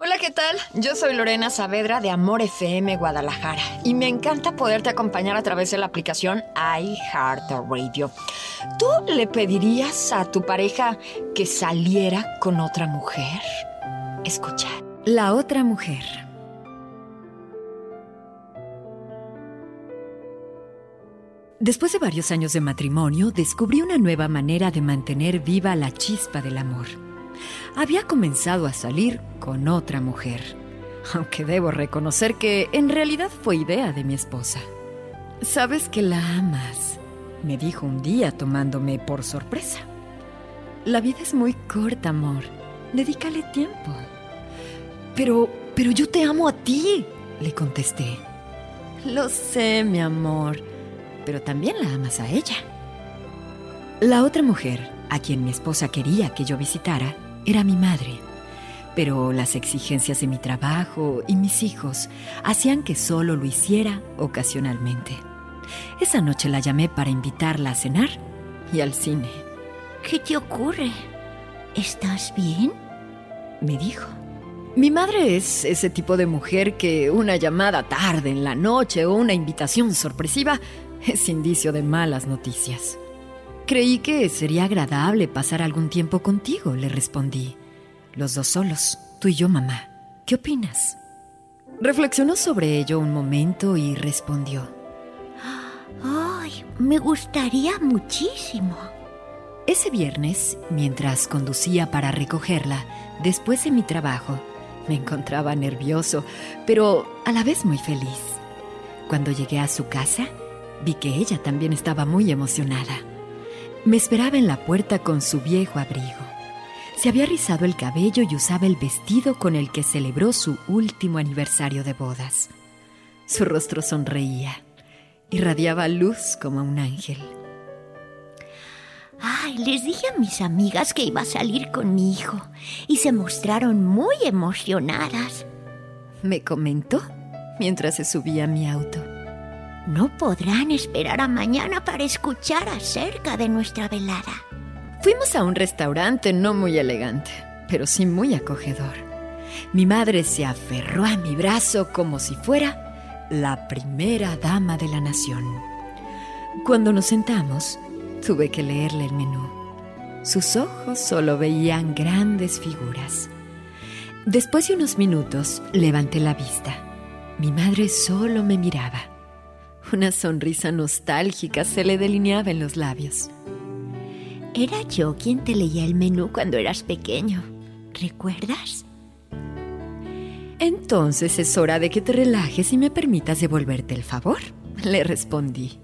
Hola, ¿qué tal? Yo soy Lorena Saavedra de Amor FM Guadalajara y me encanta poderte acompañar a través de la aplicación iHeartRadio. ¿Tú le pedirías a tu pareja que saliera con otra mujer? Escucha. La otra mujer. Después de varios años de matrimonio, descubrí una nueva manera de mantener viva la chispa del amor. Había comenzado a salir con otra mujer, aunque debo reconocer que en realidad fue idea de mi esposa. Sabes que la amas, me dijo un día tomándome por sorpresa. La vida es muy corta, amor. Dedícale tiempo. Pero, pero yo te amo a ti, le contesté. Lo sé, mi amor, pero también la amas a ella. La otra mujer, a quien mi esposa quería que yo visitara, era mi madre. Pero las exigencias de mi trabajo y mis hijos hacían que solo lo hiciera ocasionalmente. Esa noche la llamé para invitarla a cenar y al cine. ¿Qué te ocurre? ¿Estás bien? Me dijo. Mi madre es ese tipo de mujer que una llamada tarde en la noche o una invitación sorpresiva es indicio de malas noticias. Creí que sería agradable pasar algún tiempo contigo, le respondí. Los dos solos, tú y yo, mamá. ¿Qué opinas? Reflexionó sobre ello un momento y respondió. ¡Ay! Me gustaría muchísimo. Ese viernes, mientras conducía para recogerla, después de mi trabajo, me encontraba nervioso, pero a la vez muy feliz. Cuando llegué a su casa, vi que ella también estaba muy emocionada. Me esperaba en la puerta con su viejo abrigo. Se había rizado el cabello y usaba el vestido con el que celebró su último aniversario de bodas. Su rostro sonreía, irradiaba luz como un ángel. Ay, les dije a mis amigas que iba a salir con mi hijo y se mostraron muy emocionadas. Me comentó mientras se subía a mi auto. No podrán esperar a mañana para escuchar acerca de nuestra velada. Fuimos a un restaurante no muy elegante, pero sí muy acogedor. Mi madre se aferró a mi brazo como si fuera la primera dama de la nación. Cuando nos sentamos, tuve que leerle el menú. Sus ojos solo veían grandes figuras. Después de unos minutos, levanté la vista. Mi madre solo me miraba. Una sonrisa nostálgica se le delineaba en los labios. Era yo quien te leía el menú cuando eras pequeño. ¿Recuerdas? Entonces es hora de que te relajes y me permitas devolverte el favor, le respondí.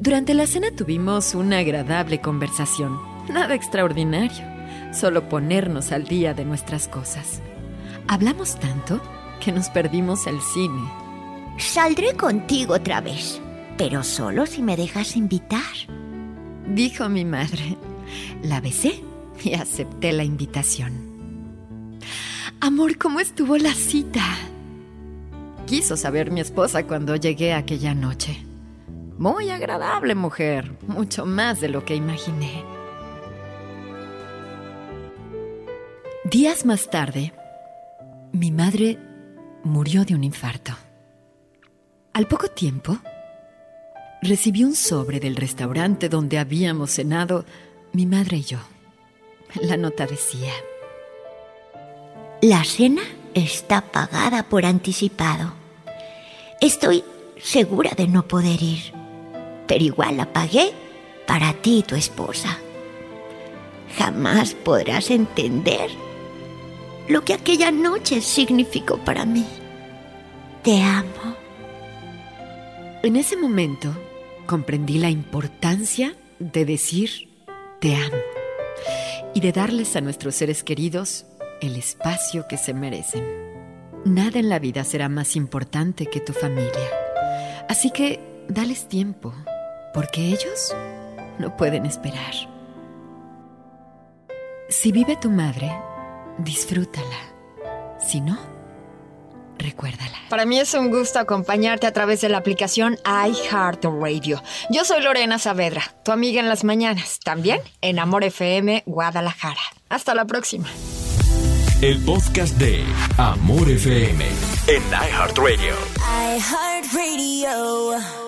Durante la cena tuvimos una agradable conversación. Nada extraordinario, solo ponernos al día de nuestras cosas. Hablamos tanto que nos perdimos el cine. Saldré contigo otra vez, pero solo si me dejas invitar. Dijo mi madre. La besé y acepté la invitación. Amor, ¿cómo estuvo la cita? Quiso saber mi esposa cuando llegué aquella noche. Muy agradable mujer, mucho más de lo que imaginé. Días más tarde, mi madre murió de un infarto. Al poco tiempo, recibí un sobre del restaurante donde habíamos cenado mi madre y yo. La nota decía, La cena está pagada por anticipado. Estoy segura de no poder ir, pero igual la pagué para ti y tu esposa. Jamás podrás entender lo que aquella noche significó para mí. Te amo. En ese momento comprendí la importancia de decir te amo y de darles a nuestros seres queridos el espacio que se merecen. Nada en la vida será más importante que tu familia. Así que dales tiempo, porque ellos no pueden esperar. Si vive tu madre, disfrútala. Si no, recuérdala. Para mí es un gusto acompañarte a través de la aplicación iHeartRadio. Yo soy Lorena Saavedra, tu amiga en las mañanas, también en Amor FM Guadalajara. Hasta la próxima. El podcast de Amor FM en iHeartRadio. iHeartRadio.